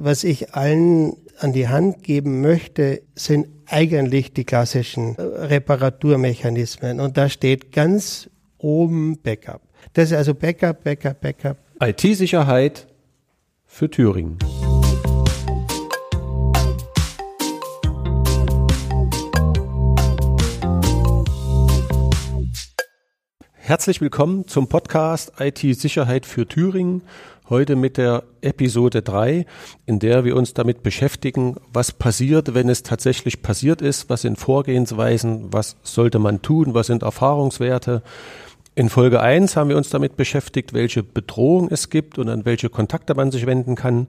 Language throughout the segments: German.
was ich allen an die Hand geben möchte, sind eigentlich die klassischen äh, Reparaturmechanismen. Und da steht ganz oben Backup. Das ist also Backup, Backup, Backup. IT-Sicherheit für Thüringen. Herzlich willkommen zum Podcast IT-Sicherheit für Thüringen. Heute mit der Episode 3, in der wir uns damit beschäftigen, was passiert, wenn es tatsächlich passiert ist, was sind Vorgehensweisen, was sollte man tun, was sind Erfahrungswerte. In Folge 1 haben wir uns damit beschäftigt, welche Bedrohung es gibt und an welche Kontakte man sich wenden kann.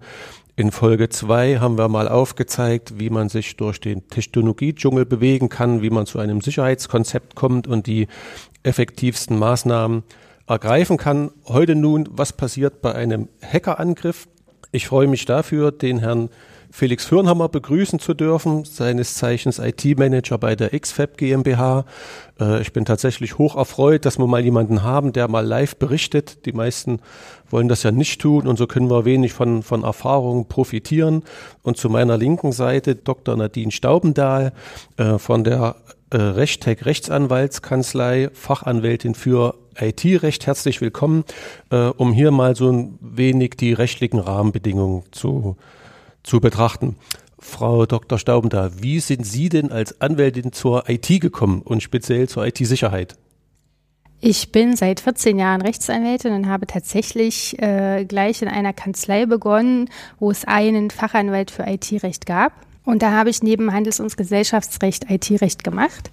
In Folge 2 haben wir mal aufgezeigt, wie man sich durch den Technologiedschungel bewegen kann, wie man zu einem Sicherheitskonzept kommt und die effektivsten Maßnahmen ergreifen kann. Heute nun, was passiert bei einem Hackerangriff? Ich freue mich dafür, den Herrn Felix Fürnhammer begrüßen zu dürfen, seines Zeichens IT-Manager bei der XFAB GmbH. Äh, ich bin tatsächlich hoch erfreut, dass wir mal jemanden haben, der mal live berichtet. Die meisten wollen das ja nicht tun und so können wir wenig von, von Erfahrungen profitieren. Und zu meiner linken Seite Dr. Nadine Staubendahl äh, von der äh, Rechtec Rechtsanwaltskanzlei, Fachanwältin für IT-Recht. Herzlich willkommen, äh, um hier mal so ein wenig die rechtlichen Rahmenbedingungen zu, zu betrachten. Frau Dr. Staubendahl, wie sind Sie denn als Anwältin zur IT gekommen und speziell zur IT-Sicherheit? Ich bin seit 14 Jahren Rechtsanwältin und habe tatsächlich äh, gleich in einer Kanzlei begonnen, wo es einen Fachanwalt für IT-Recht gab. Und da habe ich neben Handels- und Gesellschaftsrecht IT-Recht gemacht.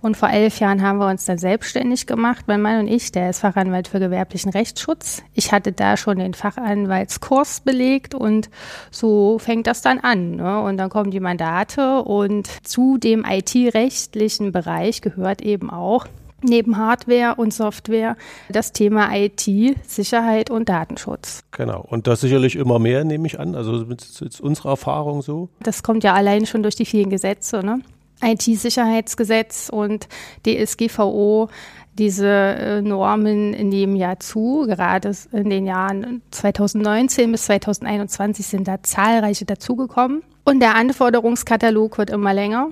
Und vor elf Jahren haben wir uns dann selbstständig gemacht, mein Mann und ich. Der ist Fachanwalt für gewerblichen Rechtsschutz. Ich hatte da schon den Fachanwaltskurs belegt und so fängt das dann an. Ne? Und dann kommen die Mandate und zu dem IT-rechtlichen Bereich gehört eben auch neben Hardware und Software das Thema IT, Sicherheit und Datenschutz. Genau. Und das sicherlich immer mehr, nehme ich an. Also ist, ist unsere Erfahrung so. Das kommt ja allein schon durch die vielen Gesetze, ne? IT-Sicherheitsgesetz und DSGVO, diese äh, Normen nehmen ja zu. Gerade in den Jahren 2019 bis 2021 sind da zahlreiche dazugekommen. Und der Anforderungskatalog wird immer länger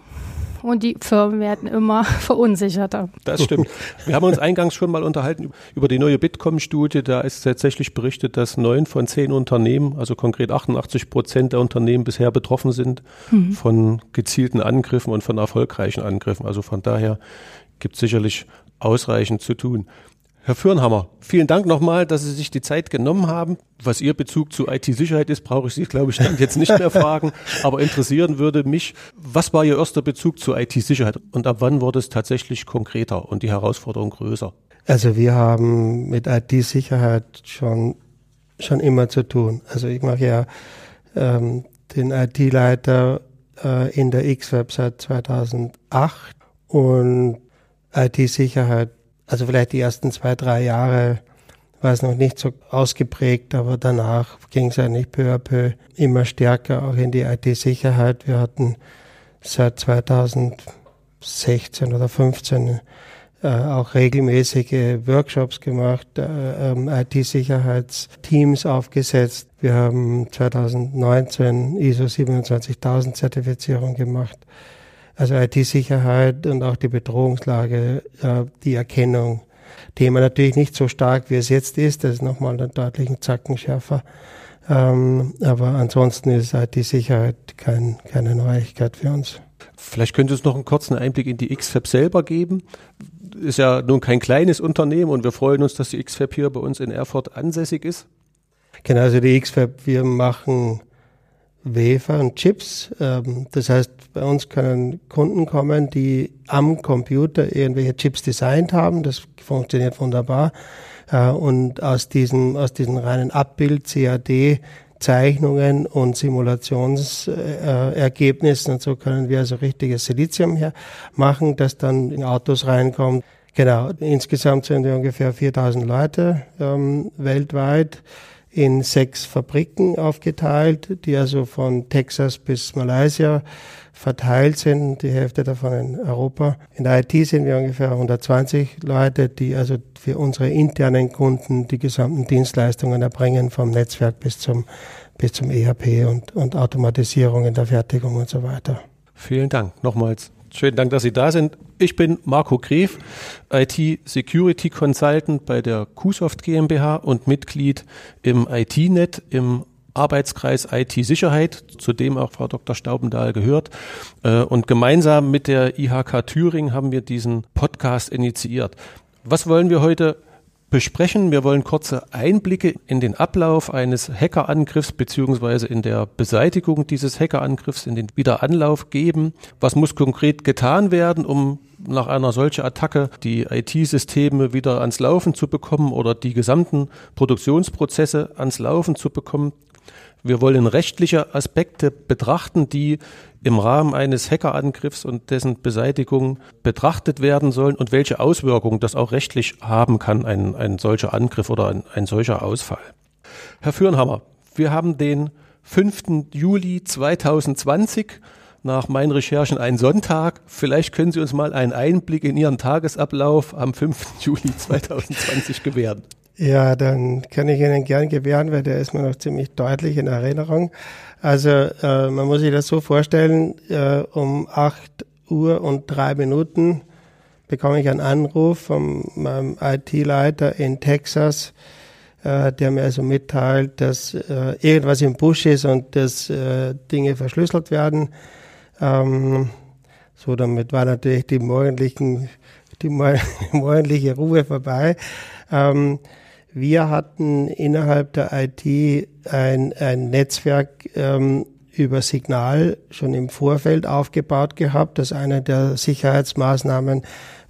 und die Firmen werden immer verunsicherter. Das stimmt. Wir haben uns eingangs schon mal unterhalten über die neue Bitkom-Studie. Da ist tatsächlich berichtet, dass neun von zehn Unternehmen, also konkret 88 Prozent der Unternehmen bisher betroffen sind mhm. von gezielten Angriffen und von erfolgreichen Angriffen. Also von daher gibt es sicherlich ausreichend zu tun. Herr Fürnhammer, vielen Dank nochmal, dass Sie sich die Zeit genommen haben. Was Ihr Bezug zu IT-Sicherheit ist, brauche ich Sie, glaube ich, dann jetzt nicht mehr fragen. Aber interessieren würde mich, was war Ihr erster Bezug zu IT-Sicherheit und ab wann wurde es tatsächlich konkreter und die Herausforderung größer? Also wir haben mit IT-Sicherheit schon, schon immer zu tun. Also ich mache ja ähm, den IT-Leiter äh, in der X-Web seit 2008 und IT-Sicherheit also vielleicht die ersten zwei, drei Jahre war es noch nicht so ausgeprägt, aber danach ging es eigentlich peu à peu immer stärker auch in die IT-Sicherheit. Wir hatten seit 2016 oder 15 äh, auch regelmäßige Workshops gemacht, äh, ähm, IT-Sicherheitsteams aufgesetzt. Wir haben 2019 ISO 27000 Zertifizierung gemacht. Also IT-Sicherheit und auch die Bedrohungslage, die Erkennung. Thema natürlich nicht so stark, wie es jetzt ist. Das ist nochmal einen deutlichen Zacken schärfer. Ähm, aber ansonsten ist IT-Sicherheit kein, keine Neuigkeit für uns. Vielleicht könntest du noch einen kurzen Einblick in die XFAB selber geben. Ist ja nun kein kleines Unternehmen und wir freuen uns, dass die XFAB hier bei uns in Erfurt ansässig ist. Genau, also die XFAB, wir machen Wafer und Chips. Ähm, das heißt, bei uns können Kunden kommen, die am Computer irgendwelche Chips designt haben. Das funktioniert wunderbar. Äh, und aus diesen, aus diesen reinen Abbild, CAD, Zeichnungen und Simulationsergebnissen und so können wir also richtiges Silizium her machen, das dann in Autos reinkommt. Genau, insgesamt sind wir ungefähr 4000 Leute ähm, weltweit in sechs Fabriken aufgeteilt, die also von Texas bis Malaysia verteilt sind, die Hälfte davon in Europa. In der IT sind wir ungefähr 120 Leute, die also für unsere internen Kunden die gesamten Dienstleistungen erbringen, vom Netzwerk bis zum bis zum ERP und, und Automatisierung in der Fertigung und so weiter. Vielen Dank nochmals. Schönen Dank, dass Sie da sind. Ich bin Marco Gref, IT Security Consultant bei der QSoft GmbH und Mitglied im IT-Net im Arbeitskreis IT-Sicherheit, zu dem auch Frau Dr. Staubendahl gehört. Äh, und gemeinsam mit der IHK Thüringen haben wir diesen Podcast initiiert. Was wollen wir heute besprechen. Wir wollen kurze Einblicke in den Ablauf eines Hackerangriffs beziehungsweise in der Beseitigung dieses Hackerangriffs, in den Wiederanlauf geben. Was muss konkret getan werden, um nach einer solchen Attacke die IT-Systeme wieder ans Laufen zu bekommen oder die gesamten Produktionsprozesse ans Laufen zu bekommen? Wir wollen rechtliche Aspekte betrachten, die im Rahmen eines Hackerangriffs und dessen Beseitigung betrachtet werden sollen und welche Auswirkungen das auch rechtlich haben kann, ein, ein solcher Angriff oder ein, ein solcher Ausfall. Herr Fürnhammer, wir haben den 5. Juli 2020 nach meinen Recherchen ein Sonntag. Vielleicht können Sie uns mal einen Einblick in Ihren Tagesablauf am 5. Juli 2020 gewähren. Ja, dann kann ich Ihnen gern gewähren, weil der ist mir noch ziemlich deutlich in Erinnerung. Also äh, man muss sich das so vorstellen, äh, um acht Uhr und drei Minuten bekomme ich einen Anruf von meinem IT-Leiter in Texas, äh, der mir also mitteilt, dass äh, irgendwas im Busch ist und dass äh, Dinge verschlüsselt werden. Ähm, so, damit war natürlich die morgendlichen, die morgendliche Ruhe vorbei. Ähm, wir hatten innerhalb der IT ein, ein Netzwerk ähm, über Signal schon im Vorfeld aufgebaut gehabt. Das eine der Sicherheitsmaßnahmen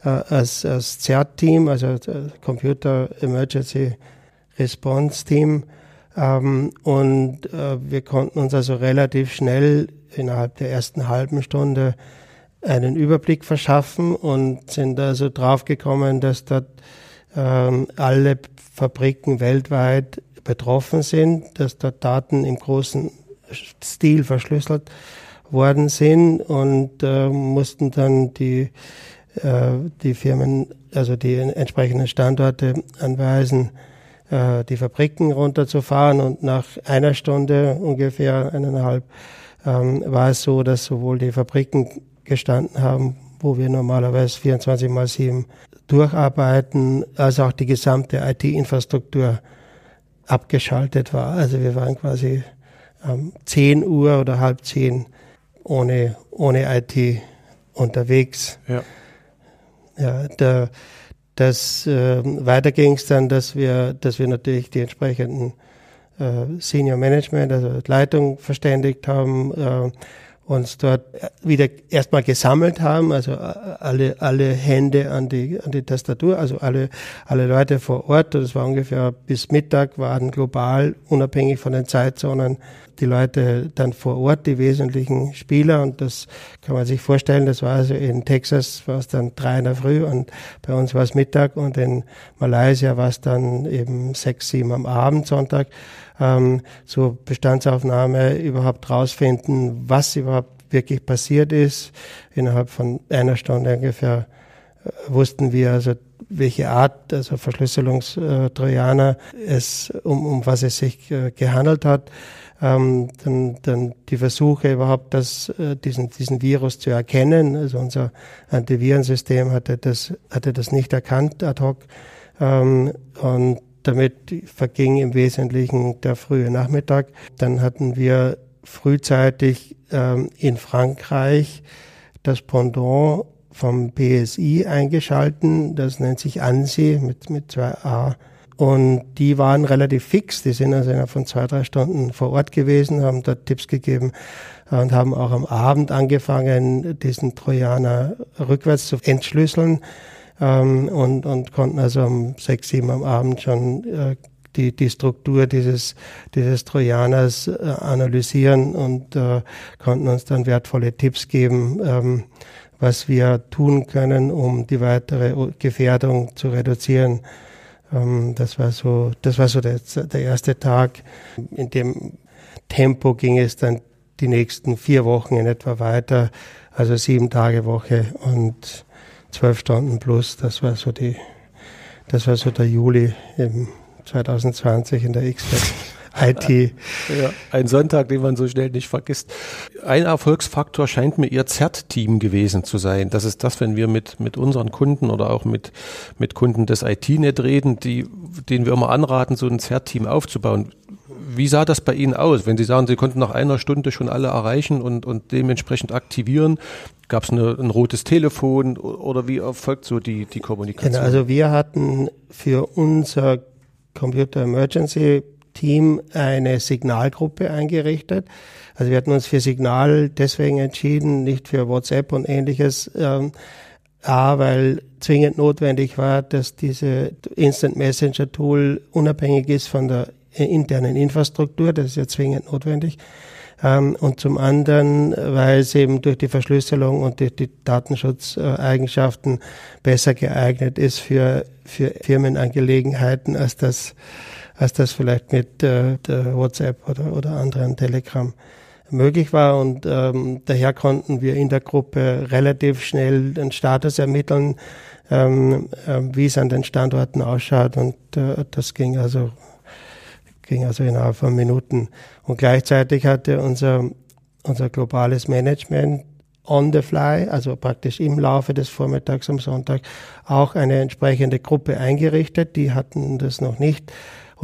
äh, als, als CERT-Team, also Computer Emergency Response Team. Ähm, und äh, wir konnten uns also relativ schnell innerhalb der ersten halben Stunde einen Überblick verschaffen und sind also draufgekommen, dass dort ähm, alle Fabriken weltweit betroffen sind, dass dort Daten im großen Stil verschlüsselt worden sind und äh, mussten dann die, äh, die Firmen, also die entsprechenden Standorte anweisen, äh, die Fabriken runterzufahren. Und nach einer Stunde ungefähr eineinhalb ähm, war es so, dass sowohl die Fabriken gestanden haben, wo wir normalerweise 24 mal 7 durcharbeiten, als auch die gesamte IT-Infrastruktur abgeschaltet war. Also wir waren quasi um 10 Uhr oder halb 10 ohne, ohne IT unterwegs. Ja. Ja, da, das, äh, weiter ging es dann, dass wir, dass wir natürlich die entsprechenden äh, Senior Management, also Leitung verständigt haben, äh, uns dort wieder erstmal gesammelt haben, also äh, alle, alle Hände an die, an die Tastatur, also alle, alle Leute vor Ort. Das war ungefähr bis Mittag, waren global, unabhängig von den Zeitzonen, die Leute dann vor Ort, die wesentlichen Spieler. Und das kann man sich vorstellen, das war also in Texas war es dann drei in der Früh und bei uns war es Mittag und in Malaysia war es dann eben sechs, sieben am Abend, Sonntag ähm, so Bestandsaufnahme überhaupt rausfinden, was überhaupt wirklich passiert ist. Innerhalb von einer Stunde ungefähr äh, wussten wir also, welche Art, also Verschlüsselungstrojaner es, um, um was es sich äh, gehandelt hat. Ähm, dann, dann die Versuche überhaupt, das, äh, diesen, diesen Virus zu erkennen. Also unser Antivirensystem hatte das, hatte das nicht erkannt ad hoc. Ähm, und damit verging im Wesentlichen der frühe Nachmittag. Dann hatten wir frühzeitig ähm, in Frankreich das Pendant vom PSI eingeschalten. Das nennt sich ANSI mit, mit zwei A. Und die waren relativ fix. Die sind also innerhalb von zwei, drei Stunden vor Ort gewesen, haben dort Tipps gegeben und haben auch am Abend angefangen, diesen Trojaner rückwärts zu entschlüsseln ähm, und, und konnten also um sechs, sieben am Abend schon äh, die, die Struktur dieses, dieses Trojaners äh, analysieren und äh, konnten uns dann wertvolle Tipps geben, ähm, was wir tun können, um die weitere Gefährdung zu reduzieren. Ähm, das war so, das war so der, der erste Tag. In dem Tempo ging es dann die nächsten vier Wochen in etwa weiter, also sieben Tage Woche und zwölf Stunden plus. Das war so die, das war so der Juli im 2020 in der XFAT IT. Ja, ein Sonntag, den man so schnell nicht vergisst. Ein Erfolgsfaktor scheint mir Ihr ZERT-Team gewesen zu sein. Das ist das, wenn wir mit, mit unseren Kunden oder auch mit, mit Kunden des IT-Net reden, die, denen wir immer anraten, so ein ZERT-Team aufzubauen. Wie sah das bei Ihnen aus, wenn Sie sagen, Sie konnten nach einer Stunde schon alle erreichen und, und dementsprechend aktivieren? Gab es ein rotes Telefon oder wie erfolgt so die, die Kommunikation? Genau, also wir hatten für unser Computer Emergency Team eine Signalgruppe eingerichtet. Also wir hatten uns für Signal deswegen entschieden, nicht für WhatsApp und ähnliches. Ähm, A, weil zwingend notwendig war, dass diese Instant Messenger Tool unabhängig ist von der internen Infrastruktur. Das ist ja zwingend notwendig. Ähm, und zum anderen, weil es eben durch die Verschlüsselung und durch die Datenschutzeigenschaften besser geeignet ist für, für Firmenangelegenheiten, als das, als das vielleicht mit äh, WhatsApp oder, oder anderen Telegram möglich war. Und ähm, daher konnten wir in der Gruppe relativ schnell den Status ermitteln, ähm, äh, wie es an den Standorten ausschaut. Und äh, das ging also ging also innerhalb von Minuten. Und gleichzeitig hatte unser, unser globales Management on the fly, also praktisch im Laufe des Vormittags am Sonntag, auch eine entsprechende Gruppe eingerichtet. Die hatten das noch nicht.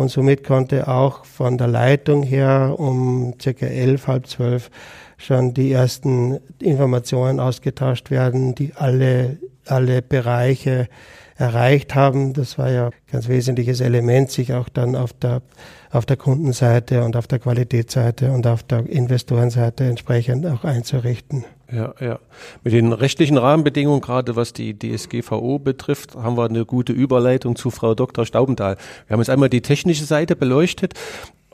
Und somit konnte auch von der Leitung her um circa elf, halb zwölf schon die ersten Informationen ausgetauscht werden, die alle, alle Bereiche erreicht haben. Das war ja ein ganz wesentliches Element, sich auch dann auf der, auf der Kundenseite und auf der Qualitätsseite und auf der Investorenseite entsprechend auch einzurichten. Ja, ja. Mit den rechtlichen Rahmenbedingungen, gerade was die DSGVO betrifft, haben wir eine gute Überleitung zu Frau Dr. Staubenthal. Wir haben jetzt einmal die technische Seite beleuchtet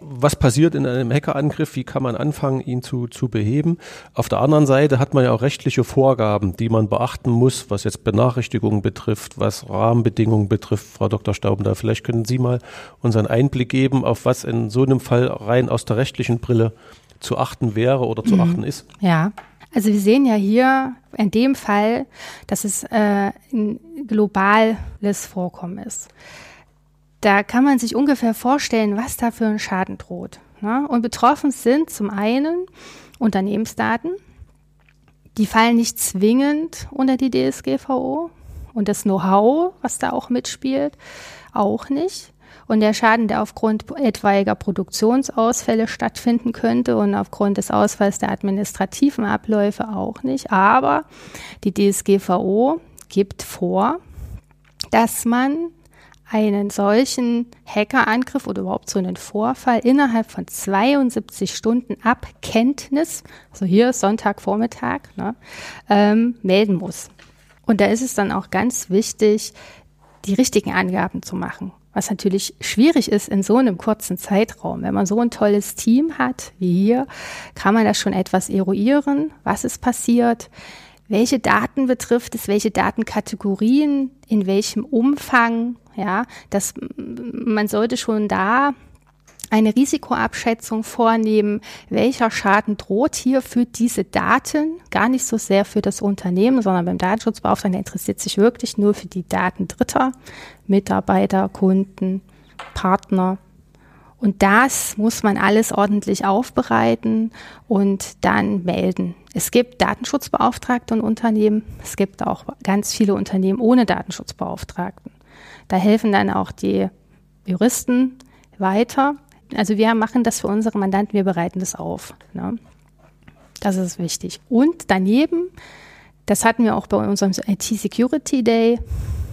was passiert in einem Hackerangriff, wie kann man anfangen, ihn zu, zu beheben. Auf der anderen Seite hat man ja auch rechtliche Vorgaben, die man beachten muss, was jetzt Benachrichtigungen betrifft, was Rahmenbedingungen betrifft. Frau Dr. Staubender, vielleicht können Sie mal unseren Einblick geben, auf was in so einem Fall rein aus der rechtlichen Brille zu achten wäre oder zu mhm. achten ist. Ja, also wir sehen ja hier in dem Fall, dass es äh, ein globales Vorkommen ist da kann man sich ungefähr vorstellen, was da für ein Schaden droht. Ne? Und betroffen sind zum einen Unternehmensdaten, die fallen nicht zwingend unter die DSGVO und das Know-how, was da auch mitspielt, auch nicht. Und der Schaden, der aufgrund etwaiger Produktionsausfälle stattfinden könnte und aufgrund des Ausfalls der administrativen Abläufe auch nicht. Aber die DSGVO gibt vor, dass man einen solchen Hackerangriff oder überhaupt so einen Vorfall innerhalb von 72 Stunden ab Kenntnis, also hier Sonntagvormittag, ne, ähm, melden muss. Und da ist es dann auch ganz wichtig, die richtigen Angaben zu machen. Was natürlich schwierig ist in so einem kurzen Zeitraum. Wenn man so ein tolles Team hat wie hier, kann man das schon etwas eruieren, was ist passiert, welche Daten betrifft es, welche Datenkategorien, in welchem Umfang, ja, dass man sollte schon da eine Risikoabschätzung vornehmen, welcher Schaden droht hier für diese Daten, gar nicht so sehr für das Unternehmen, sondern beim Datenschutzbeauftragten interessiert sich wirklich nur für die Daten Dritter, Mitarbeiter, Kunden, Partner. Und das muss man alles ordentlich aufbereiten und dann melden. Es gibt Datenschutzbeauftragte und Unternehmen. Es gibt auch ganz viele Unternehmen ohne Datenschutzbeauftragten. Da helfen dann auch die Juristen weiter. Also wir machen das für unsere Mandanten, wir bereiten das auf. Ne? Das ist wichtig. Und daneben, das hatten wir auch bei unserem IT Security Day,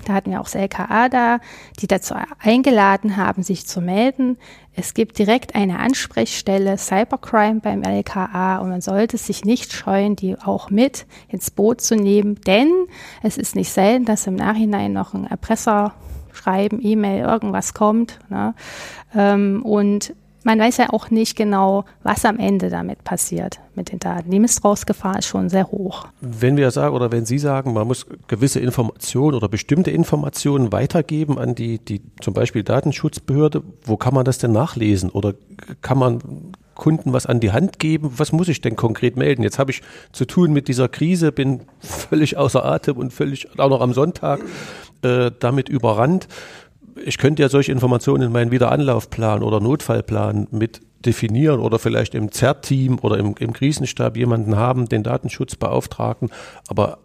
da hatten wir auch das LKA da, die dazu eingeladen haben, sich zu melden. Es gibt direkt eine Ansprechstelle Cybercrime beim LKA und man sollte sich nicht scheuen, die auch mit ins Boot zu nehmen, denn es ist nicht selten, dass im Nachhinein noch ein Erpresser schreiben, E-Mail, irgendwas kommt. Ne? Ähm, und man weiß ja auch nicht genau, was am Ende damit passiert mit den Daten. Die Missbrauchsgefahr ist schon sehr hoch. Wenn wir sagen oder wenn Sie sagen, man muss gewisse Informationen oder bestimmte Informationen weitergeben an die, die zum Beispiel Datenschutzbehörde, wo kann man das denn nachlesen? Oder kann man Kunden was an die Hand geben? Was muss ich denn konkret melden? Jetzt habe ich zu tun mit dieser Krise, bin völlig außer Atem und völlig auch noch am Sonntag äh, damit überrannt ich könnte ja solche Informationen in meinen Wiederanlaufplan oder Notfallplan mit definieren oder vielleicht im ZERT-Team oder im, im Krisenstab jemanden haben, den Datenschutzbeauftragten. Aber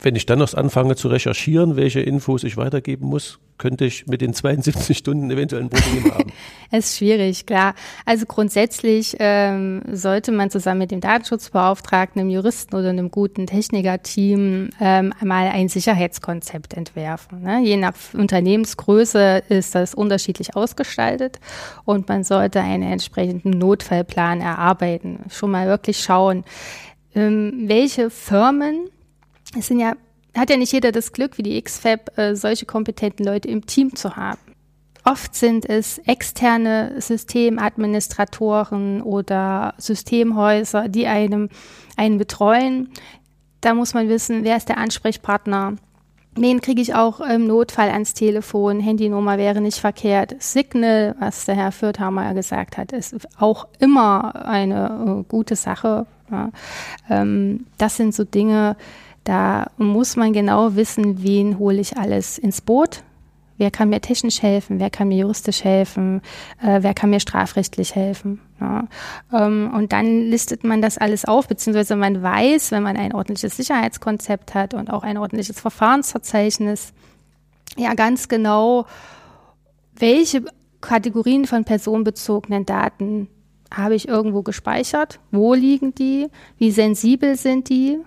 wenn ich dann noch anfange zu recherchieren, welche Infos ich weitergeben muss, könnte ich mit den 72 Stunden eventuell ein Problem haben. Es ist schwierig, klar. Also grundsätzlich ähm, sollte man zusammen mit dem Datenschutzbeauftragten, einem Juristen oder einem guten Technikerteam ähm, einmal ein Sicherheitskonzept entwerfen. Ne? Je nach Unternehmensgröße ist das unterschiedlich ausgestaltet und man sollte einen entsprechenden Notfallplan erarbeiten. Schon mal wirklich schauen, ähm, welche Firmen es sind ja, hat ja nicht jeder das Glück, wie die XFAB, äh, solche kompetenten Leute im Team zu haben. Oft sind es externe Systemadministratoren oder Systemhäuser, die einem einen betreuen. Da muss man wissen, wer ist der Ansprechpartner. Wen kriege ich auch im Notfall ans Telefon? Handynummer wäre nicht verkehrt. Signal, was der Herr Fürthammer gesagt hat, ist auch immer eine äh, gute Sache. Ähm, das sind so Dinge, da muss man genau wissen, wen hole ich alles ins Boot. Wer kann mir technisch helfen? Wer kann mir juristisch helfen? Äh, wer kann mir strafrechtlich helfen? Ja. Ähm, und dann listet man das alles auf, beziehungsweise man weiß, wenn man ein ordentliches Sicherheitskonzept hat und auch ein ordentliches Verfahrensverzeichnis, ja ganz genau, welche Kategorien von personenbezogenen Daten habe ich irgendwo gespeichert? Wo liegen die? Wie sensibel sind die?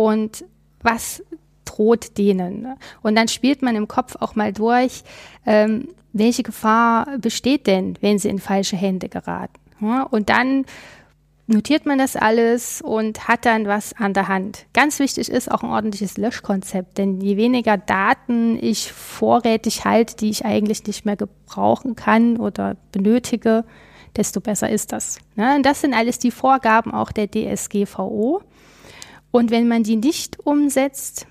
Und was droht denen. Und dann spielt man im Kopf auch mal durch, ähm, welche Gefahr besteht denn, wenn sie in falsche Hände geraten. Ja, und dann notiert man das alles und hat dann was an der Hand. Ganz wichtig ist auch ein ordentliches Löschkonzept, denn je weniger Daten ich vorrätig halte, die ich eigentlich nicht mehr gebrauchen kann oder benötige, desto besser ist das. Ja, und das sind alles die Vorgaben auch der DSGVO. Und wenn man die nicht umsetzt,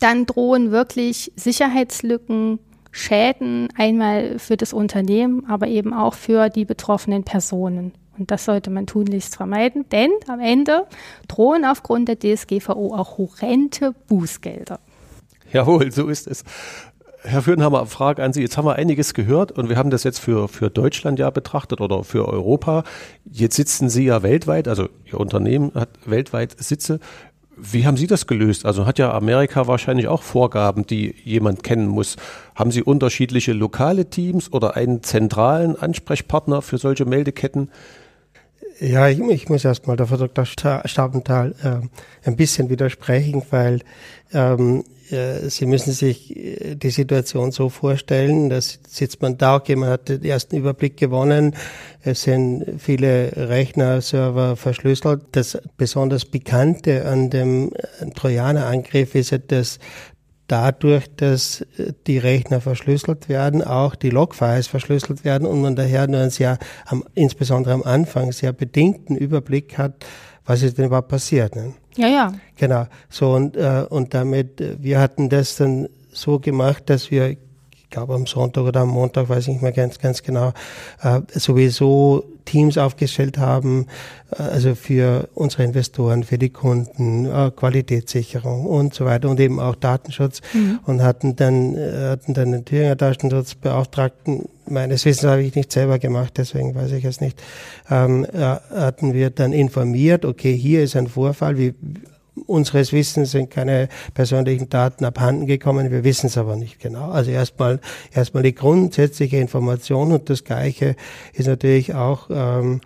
dann drohen wirklich Sicherheitslücken, Schäden einmal für das Unternehmen, aber eben auch für die betroffenen Personen. Und das sollte man tunlichst vermeiden, denn am Ende drohen aufgrund der DSGVO auch horrende Bußgelder. Jawohl, so ist es. Herr Fürnhammer, Frage an Sie. Jetzt haben wir einiges gehört und wir haben das jetzt für, für Deutschland ja betrachtet oder für Europa. Jetzt sitzen Sie ja weltweit, also Ihr Unternehmen hat weltweit Sitze. Wie haben Sie das gelöst? Also hat ja Amerika wahrscheinlich auch Vorgaben, die jemand kennen muss. Haben Sie unterschiedliche lokale Teams oder einen zentralen Ansprechpartner für solche Meldeketten? Ja, ich, ich muss erstmal der Frau Dr. Stabenthal äh, ein bisschen widersprechen, weil ähm, äh, Sie müssen sich äh, die Situation so vorstellen, dass sitzt man da, jemand hat den ersten Überblick gewonnen, es sind viele Rechner, Server verschlüsselt. Das besonders Bekannte an dem äh, Trojanerangriff ist ja, dass dadurch, dass die Rechner verschlüsselt werden, auch die Logfiles verschlüsselt werden und man daher nur ein sehr, insbesondere am Anfang, sehr bedingten Überblick hat, was ist denn überhaupt passiert. Ne? Ja, ja. Genau. So und, äh, und damit, äh, wir hatten das dann so gemacht, dass wir, glaube am Sonntag oder am Montag, weiß ich nicht mehr ganz, ganz genau, äh, sowieso Teams aufgestellt haben, äh, also für unsere Investoren, für die Kunden, äh, Qualitätssicherung und so weiter und eben auch Datenschutz mhm. und hatten dann, äh, hatten dann den Thüringer Datenschutzbeauftragten meines Wissens habe ich nicht selber gemacht, deswegen weiß ich es nicht, ähm, äh, hatten wir dann informiert, okay, hier ist ein Vorfall, wie, unseres Wissens sind keine persönlichen Daten abhanden gekommen, wir wissen es aber nicht genau. Also erstmal erstmal die grundsätzliche Information und das Gleiche ist natürlich auch ähm,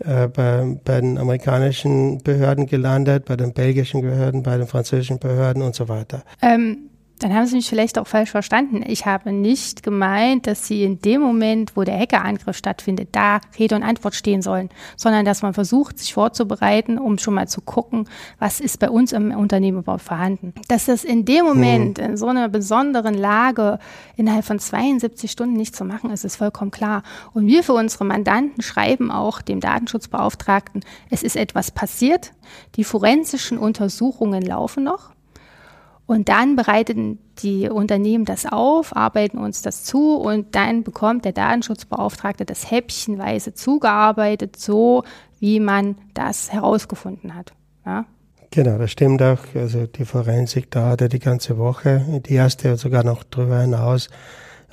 äh, bei, bei den amerikanischen Behörden gelandet, bei den belgischen Behörden, bei den französischen Behörden und so weiter. Ähm dann haben Sie mich vielleicht auch falsch verstanden. Ich habe nicht gemeint, dass Sie in dem Moment, wo der Hackerangriff stattfindet, da Rede und Antwort stehen sollen, sondern dass man versucht, sich vorzubereiten, um schon mal zu gucken, was ist bei uns im Unternehmen überhaupt vorhanden. Dass das in dem Moment, mhm. in so einer besonderen Lage, innerhalb von 72 Stunden nicht zu machen ist, ist vollkommen klar. Und wir für unsere Mandanten schreiben auch dem Datenschutzbeauftragten, es ist etwas passiert, die forensischen Untersuchungen laufen noch. Und dann bereiten die Unternehmen das auf, arbeiten uns das zu und dann bekommt der Datenschutzbeauftragte das häppchenweise zugearbeitet, so wie man das herausgefunden hat. Ja? Genau, das stimmt auch. Also die Forensik dauerte die ganze Woche, die erste sogar noch drüber hinaus.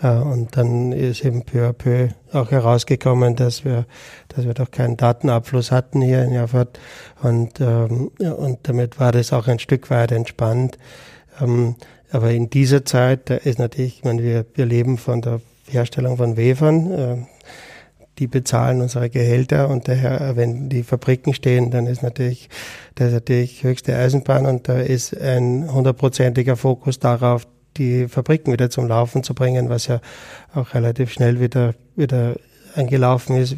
Äh, und dann ist eben peu à peu auch herausgekommen, dass wir, dass wir doch keinen Datenabfluss hatten hier in Jaffert. Und, ähm, und damit war das auch ein Stück weit entspannt. Ähm, aber in dieser Zeit, da ist natürlich, ich meine, wir, wir leben von der Herstellung von Wefern. Äh, die bezahlen unsere Gehälter und daher, wenn die Fabriken stehen, dann ist natürlich, das ist natürlich höchste Eisenbahn und da ist ein hundertprozentiger Fokus darauf, die Fabriken wieder zum Laufen zu bringen, was ja auch relativ schnell wieder, wieder angelaufen ist.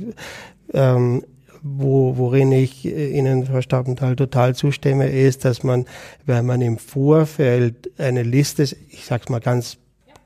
Ähm, wo, worin ich Ihnen, Frau Staubenthal, total zustimme, ist, dass man, wenn man im Vorfeld eine Liste, ich sag's mal ganz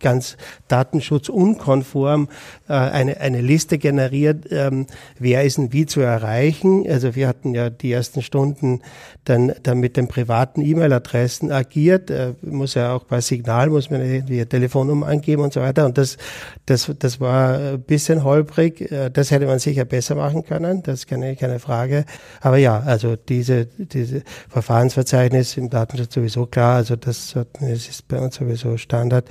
ganz datenschutzunkonform äh, eine, eine Liste generiert, ähm, wer ist denn wie zu erreichen. Also wir hatten ja die ersten Stunden dann, dann mit den privaten E-Mail-Adressen agiert. Äh, muss ja auch bei Signal, muss man die Telefonnummer angeben und so weiter. Und das, das, das war ein bisschen holprig. Äh, das hätte man sicher besser machen können. Das ist keine, keine Frage. Aber ja, also diese, diese Verfahrensverzeichnis im Datenschutz sowieso klar. Also das, das ist bei uns sowieso Standard.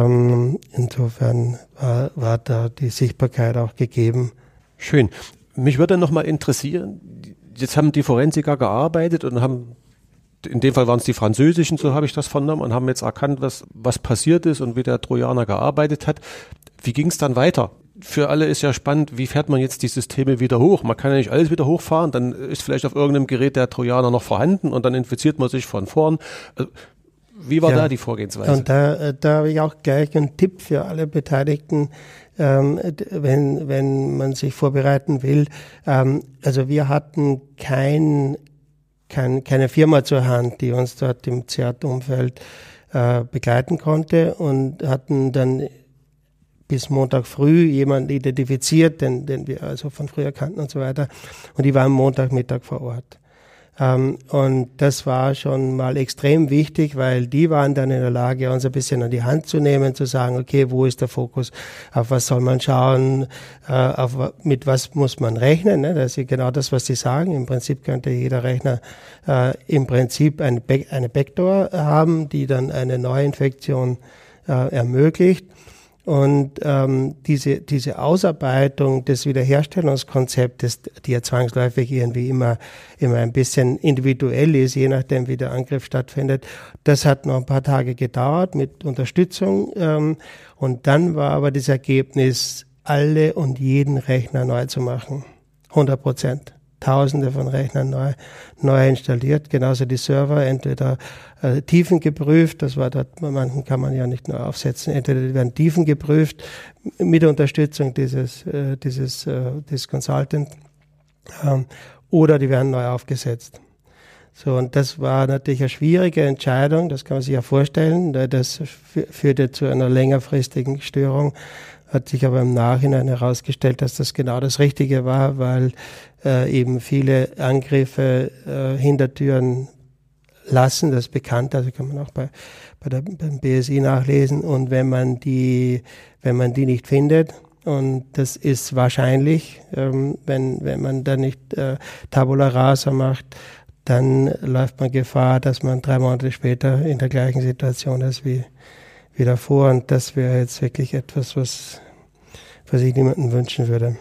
Ähm, insofern war, war da die Sichtbarkeit auch gegeben. Schön. Mich würde noch mal interessieren, jetzt haben die Forensiker gearbeitet und haben, in dem Fall waren es die Französischen, so habe ich das vernommen, und haben jetzt erkannt, was, was passiert ist und wie der Trojaner gearbeitet hat. Wie ging es dann weiter? Für alle ist ja spannend, wie fährt man jetzt die Systeme wieder hoch? Man kann ja nicht alles wieder hochfahren, dann ist vielleicht auf irgendeinem Gerät der Trojaner noch vorhanden und dann infiziert man sich von vorn. Wie war ja. da die Vorgehensweise? Und da, äh, da habe ich auch gleich einen Tipp für alle Beteiligten, ähm, wenn, wenn man sich vorbereiten will. Ähm, also wir hatten kein, kein, keine Firma zur Hand, die uns dort im CERT-Umfeld äh, begleiten konnte und hatten dann bis Montag früh jemanden identifiziert, den, den wir also von früher kannten und so weiter. Und die waren Montagmittag vor Ort. Ähm, und das war schon mal extrem wichtig, weil die waren dann in der Lage, uns ein bisschen an die Hand zu nehmen, zu sagen, okay, wo ist der Fokus, auf was soll man schauen, äh, auf, mit was muss man rechnen. Ne? Das ist genau das, was sie sagen. Im Prinzip könnte jeder Rechner äh, im Prinzip eine, Back eine Backdoor haben, die dann eine Neuinfektion äh, ermöglicht. Und ähm, diese, diese Ausarbeitung des Wiederherstellungskonzeptes, die ja zwangsläufig irgendwie immer, immer ein bisschen individuell ist, je nachdem, wie der Angriff stattfindet, das hat noch ein paar Tage gedauert mit Unterstützung. Ähm, und dann war aber das Ergebnis, alle und jeden Rechner neu zu machen. 100 Prozent. Tausende von Rechnern neu, neu installiert, genauso die Server, entweder äh, Tiefen geprüft, das war dort, manchen kann man ja nicht nur aufsetzen, entweder die werden Tiefen geprüft mit Unterstützung dieses, äh, dieses, äh, dieses Consultant, ähm, oder die werden neu aufgesetzt. So, und das war natürlich eine schwierige Entscheidung, das kann man sich ja vorstellen, das führte zu einer längerfristigen Störung hat sich aber im Nachhinein herausgestellt, dass das genau das Richtige war, weil äh, eben viele Angriffe äh, Hintertüren lassen, das ist bekannt, also kann man auch bei, bei der, beim BSI nachlesen. Und wenn man die, wenn man die nicht findet, und das ist wahrscheinlich, ähm, wenn, wenn man da nicht äh, Tabula Rasa macht, dann läuft man Gefahr, dass man drei Monate später in der gleichen Situation ist wie, wie davor. Und das wäre jetzt wirklich etwas, was, was ich niemandem wünschen würde.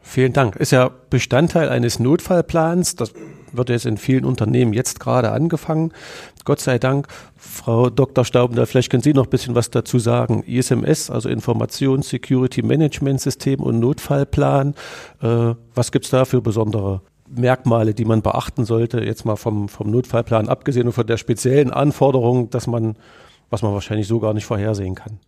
Vielen Dank. Ist ja Bestandteil eines Notfallplans. Das wird jetzt in vielen Unternehmen jetzt gerade angefangen. Gott sei Dank. Frau Dr. Staubender, vielleicht können Sie noch ein bisschen was dazu sagen. ISMS, also Informations Security Management System und Notfallplan. Äh, was gibt's da für besondere Merkmale, die man beachten sollte? Jetzt mal vom, vom Notfallplan abgesehen und von der speziellen Anforderung, dass man, was man wahrscheinlich so gar nicht vorhersehen kann.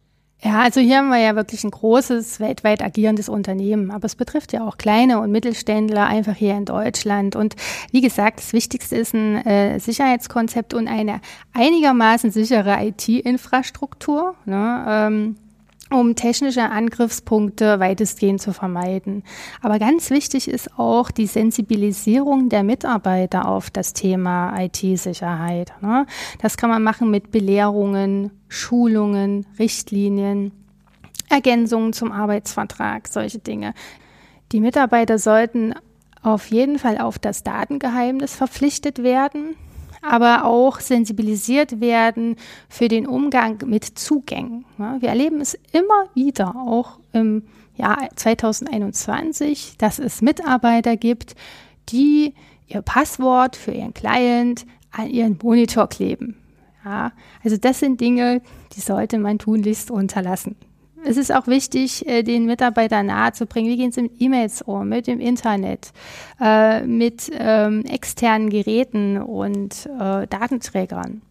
Ja, also hier haben wir ja wirklich ein großes, weltweit agierendes Unternehmen, aber es betrifft ja auch kleine und Mittelständler einfach hier in Deutschland. Und wie gesagt, das Wichtigste ist ein äh, Sicherheitskonzept und eine einigermaßen sichere IT-Infrastruktur. Ne? Ähm, um technische Angriffspunkte weitestgehend zu vermeiden. Aber ganz wichtig ist auch die Sensibilisierung der Mitarbeiter auf das Thema IT-Sicherheit. Ne? Das kann man machen mit Belehrungen, Schulungen, Richtlinien, Ergänzungen zum Arbeitsvertrag, solche Dinge. Die Mitarbeiter sollten auf jeden Fall auf das Datengeheimnis verpflichtet werden, aber auch sensibilisiert werden für den Umgang mit Zugängen. Wir erleben es immer wieder, auch im Jahr 2021, dass es Mitarbeiter gibt, die ihr Passwort für ihren Client an ihren Monitor kleben. Ja, also das sind Dinge, die sollte man tunlichst unterlassen es ist auch wichtig, äh, den Mitarbeitern nahezubringen, wie gehen sie mit E-Mails um, mit dem Internet, äh, mit ähm, externen Geräten und äh, Datenträgern.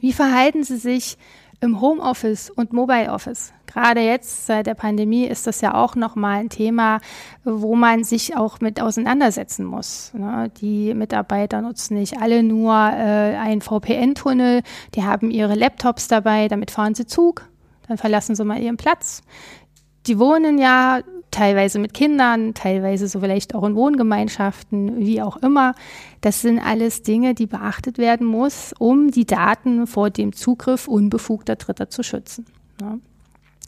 Wie verhalten sie sich im Homeoffice und Mobile Office? Gerade jetzt seit der Pandemie ist das ja auch nochmal ein Thema, wo man sich auch mit auseinandersetzen muss. Ne? Die Mitarbeiter nutzen nicht alle nur einen VPN-Tunnel, die haben ihre Laptops dabei, damit fahren sie Zug dann verlassen sie mal ihren Platz. Die wohnen ja teilweise mit Kindern, teilweise so vielleicht auch in Wohngemeinschaften, wie auch immer. Das sind alles Dinge, die beachtet werden muss, um die Daten vor dem Zugriff unbefugter Dritter zu schützen. Ja.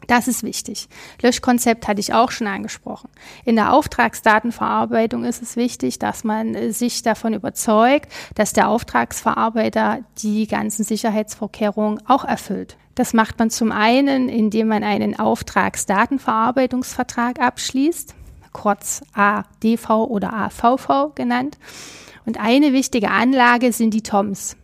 Das ist wichtig. Löschkonzept hatte ich auch schon angesprochen. In der Auftragsdatenverarbeitung ist es wichtig, dass man sich davon überzeugt, dass der Auftragsverarbeiter die ganzen Sicherheitsvorkehrungen auch erfüllt. Das macht man zum einen, indem man einen Auftragsdatenverarbeitungsvertrag abschließt, kurz ADV oder AVV genannt. Und eine wichtige Anlage sind die TOMs,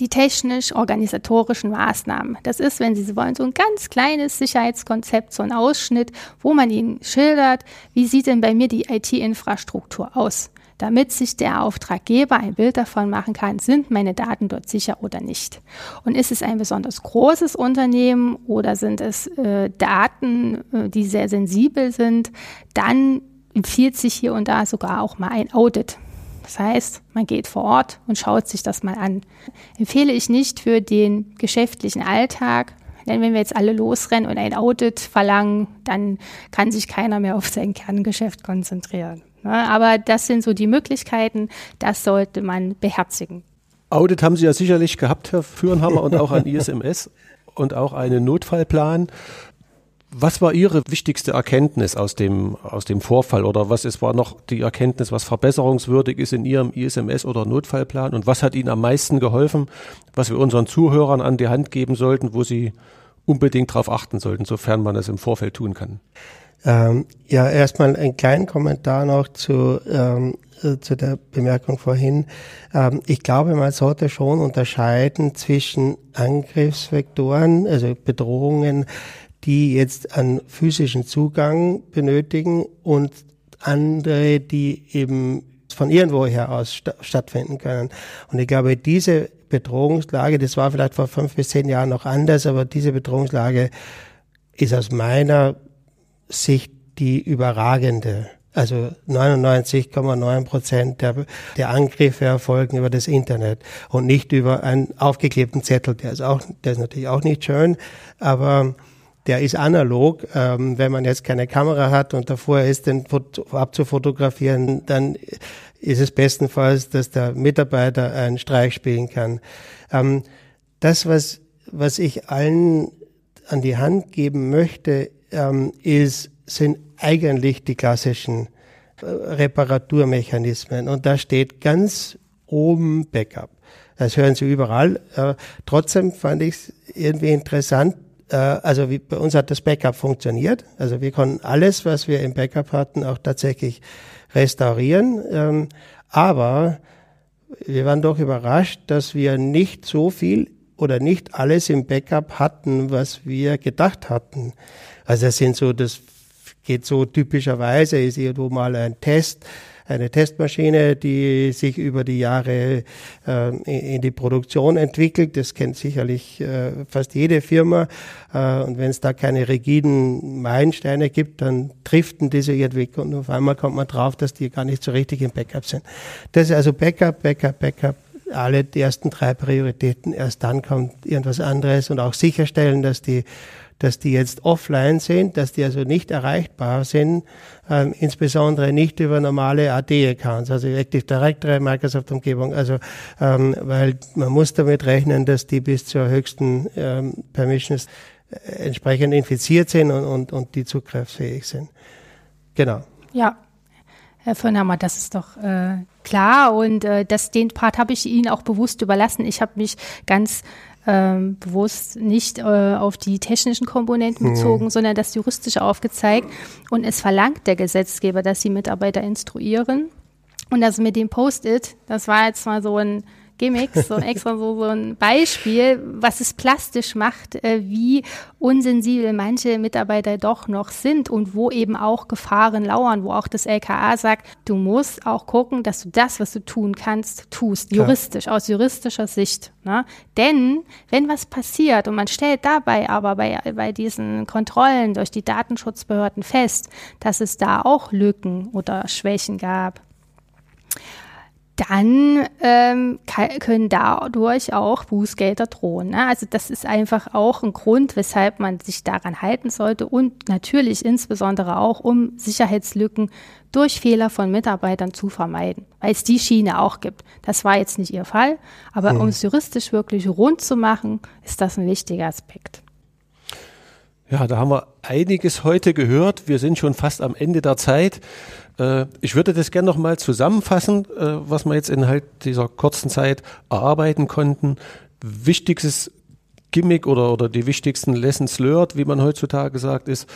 die technisch-organisatorischen Maßnahmen. Das ist, wenn Sie so wollen, so ein ganz kleines Sicherheitskonzept, so ein Ausschnitt, wo man Ihnen schildert, wie sieht denn bei mir die IT-Infrastruktur aus damit sich der Auftraggeber ein Bild davon machen kann, sind meine Daten dort sicher oder nicht. Und ist es ein besonders großes Unternehmen oder sind es äh, Daten, äh, die sehr sensibel sind, dann empfiehlt sich hier und da sogar auch mal ein Audit. Das heißt, man geht vor Ort und schaut sich das mal an. Empfehle ich nicht für den geschäftlichen Alltag, denn wenn wir jetzt alle losrennen und ein Audit verlangen, dann kann sich keiner mehr auf sein Kerngeschäft konzentrieren. Ne? Aber das sind so die Möglichkeiten, das sollte man beherzigen. Audit haben Sie ja sicherlich gehabt, Herr Führenhammer, und auch ein ISMS und auch einen Notfallplan. Was war Ihre wichtigste Erkenntnis aus dem, aus dem Vorfall oder was ist, war noch die Erkenntnis, was verbesserungswürdig ist in Ihrem ISMS oder Notfallplan und was hat Ihnen am meisten geholfen, was wir unseren Zuhörern an die Hand geben sollten, wo sie unbedingt darauf achten sollten, sofern man es im Vorfeld tun kann? Ähm, ja, erstmal einen kleinen Kommentar noch zu, ähm, äh, zu der Bemerkung vorhin. Ähm, ich glaube, man sollte schon unterscheiden zwischen Angriffsvektoren, also Bedrohungen, die jetzt einen physischen Zugang benötigen und andere, die eben von irgendwoher aus st stattfinden können. Und ich glaube, diese Bedrohungslage, das war vielleicht vor fünf bis zehn Jahren noch anders, aber diese Bedrohungslage ist aus meiner Sicht die überragende. Also 99,9 Prozent der, der Angriffe erfolgen über das Internet und nicht über einen aufgeklebten Zettel. Der ist auch, der ist natürlich auch nicht schön, aber der ist analog. Ähm, wenn man jetzt keine Kamera hat und davor ist, den abzufotografieren, dann ist es bestenfalls, dass der Mitarbeiter einen Streich spielen kann. Ähm, das, was, was ich allen an die Hand geben möchte, ähm, ist, sind eigentlich die klassischen äh, Reparaturmechanismen. Und da steht ganz oben Backup. Das hören Sie überall. Äh, trotzdem fand ich es irgendwie interessant. Äh, also wie, bei uns hat das Backup funktioniert. Also wir konnten alles, was wir im Backup hatten, auch tatsächlich restaurieren. Ähm, aber wir waren doch überrascht, dass wir nicht so viel oder nicht alles im Backup hatten, was wir gedacht hatten. Also das sind so, das geht so typischerweise, ist irgendwo mal ein Test, eine Testmaschine, die sich über die Jahre äh, in die Produktion entwickelt. Das kennt sicherlich äh, fast jede Firma. Äh, und wenn es da keine rigiden Meilensteine gibt, dann driften diese irgendwie und auf einmal kommt man drauf, dass die gar nicht so richtig im Backup sind. Das ist also Backup, Backup, Backup, alle die ersten drei Prioritäten. Erst dann kommt irgendwas anderes und auch sicherstellen, dass die dass die jetzt offline sind, dass die also nicht erreichbar sind, ähm, insbesondere nicht über normale AD-Accounts, also Active Directory, Microsoft-Umgebung, also ähm, weil man muss damit rechnen, dass die bis zur höchsten ähm, Permissions äh, entsprechend infiziert sind und, und, und die zugriffsfähig sind. Genau. Ja, Herr Firnhammer, das ist doch äh, klar und äh, das, den Part habe ich Ihnen auch bewusst überlassen. Ich habe mich ganz ähm, bewusst nicht äh, auf die technischen Komponenten mhm. bezogen, mhm. sondern das Juristische aufgezeigt. Und es verlangt der Gesetzgeber, dass sie Mitarbeiter instruieren. Und das mit dem Post-it, das war jetzt mal so ein Gimmicks, so extra so, so ein Beispiel, was es plastisch macht, äh, wie unsensibel manche Mitarbeiter doch noch sind und wo eben auch Gefahren lauern, wo auch das LKA sagt, du musst auch gucken, dass du das, was du tun kannst, tust, Klar. juristisch, aus juristischer Sicht. Ne? Denn wenn was passiert und man stellt dabei aber bei, bei diesen Kontrollen durch die Datenschutzbehörden fest, dass es da auch Lücken oder Schwächen gab, dann ähm, können dadurch auch Bußgelder drohen. Ne? Also das ist einfach auch ein Grund, weshalb man sich daran halten sollte und natürlich insbesondere auch, um Sicherheitslücken durch Fehler von Mitarbeitern zu vermeiden, weil es die Schiene auch gibt. Das war jetzt nicht Ihr Fall, aber hm. um es juristisch wirklich rund zu machen, ist das ein wichtiger Aspekt. Ja, da haben wir einiges heute gehört. Wir sind schon fast am Ende der Zeit. Äh, ich würde das gerne nochmal zusammenfassen, äh, was wir jetzt innerhalb dieser kurzen Zeit erarbeiten konnten. Wichtigstes Gimmick oder, oder die wichtigsten Lessons learned, wie man heutzutage sagt, ist,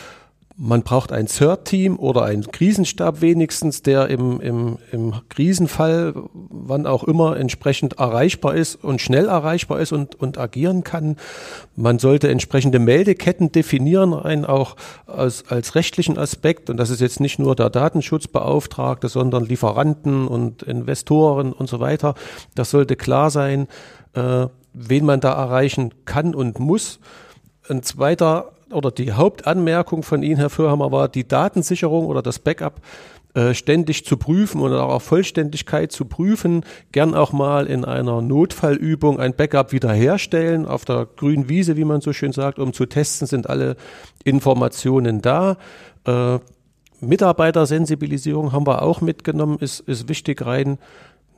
man braucht ein CERT-Team oder einen Krisenstab wenigstens, der im, im, im Krisenfall, wann auch immer, entsprechend erreichbar ist und schnell erreichbar ist und, und agieren kann. Man sollte entsprechende Meldeketten definieren, rein auch als, als rechtlichen Aspekt. Und das ist jetzt nicht nur der Datenschutzbeauftragte, sondern Lieferanten und Investoren und so weiter. Das sollte klar sein, äh, wen man da erreichen kann und muss. Ein zweiter oder die Hauptanmerkung von Ihnen, Herr Fürhammer, war, die Datensicherung oder das Backup äh, ständig zu prüfen und auch auf Vollständigkeit zu prüfen, gern auch mal in einer Notfallübung ein Backup wiederherstellen, auf der grünen Wiese, wie man so schön sagt, um zu testen, sind alle Informationen da. Äh, Mitarbeitersensibilisierung haben wir auch mitgenommen, ist, ist wichtig rein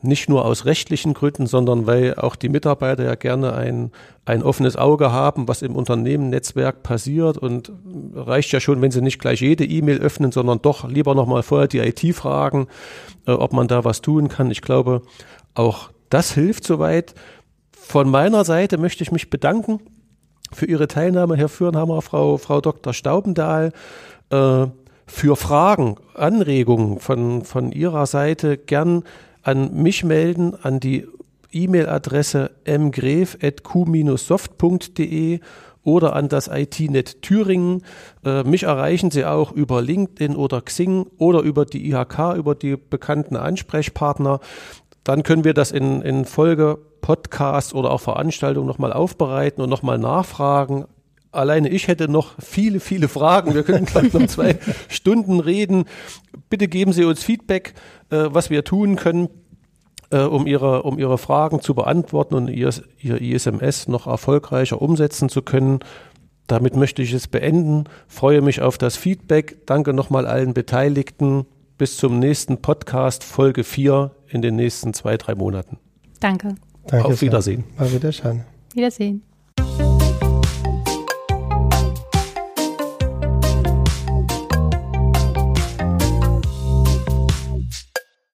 nicht nur aus rechtlichen Gründen, sondern weil auch die Mitarbeiter ja gerne ein, ein offenes Auge haben, was im Unternehmen-Netzwerk passiert und reicht ja schon, wenn sie nicht gleich jede E-Mail öffnen, sondern doch lieber nochmal vorher die IT fragen, äh, ob man da was tun kann. Ich glaube, auch das hilft soweit. Von meiner Seite möchte ich mich bedanken für Ihre Teilnahme, Herr Fürnhammer, Frau, Frau Dr. Staubendahl. Äh, für Fragen, Anregungen von, von Ihrer Seite gern an mich melden, an die E-Mail-Adresse mgref.q-soft.de oder an das IT-Net Thüringen. Äh, mich erreichen Sie auch über LinkedIn oder Xing oder über die IHK, über die bekannten Ansprechpartner. Dann können wir das in, in Folge Podcasts oder auch Veranstaltungen nochmal aufbereiten und nochmal nachfragen. Alleine ich hätte noch viele, viele Fragen. Wir könnten gleich noch zwei Stunden reden. Bitte geben Sie uns Feedback, äh, was wir tun können, äh, um, ihre, um Ihre Fragen zu beantworten und ihr, ihr ISMS noch erfolgreicher umsetzen zu können. Damit möchte ich es beenden. Freue mich auf das Feedback. Danke nochmal allen Beteiligten. Bis zum nächsten Podcast, Folge 4 in den nächsten zwei, drei Monaten. Danke. Danke Auf Wiedersehen. Auf Wiedersehen. Wiedersehen.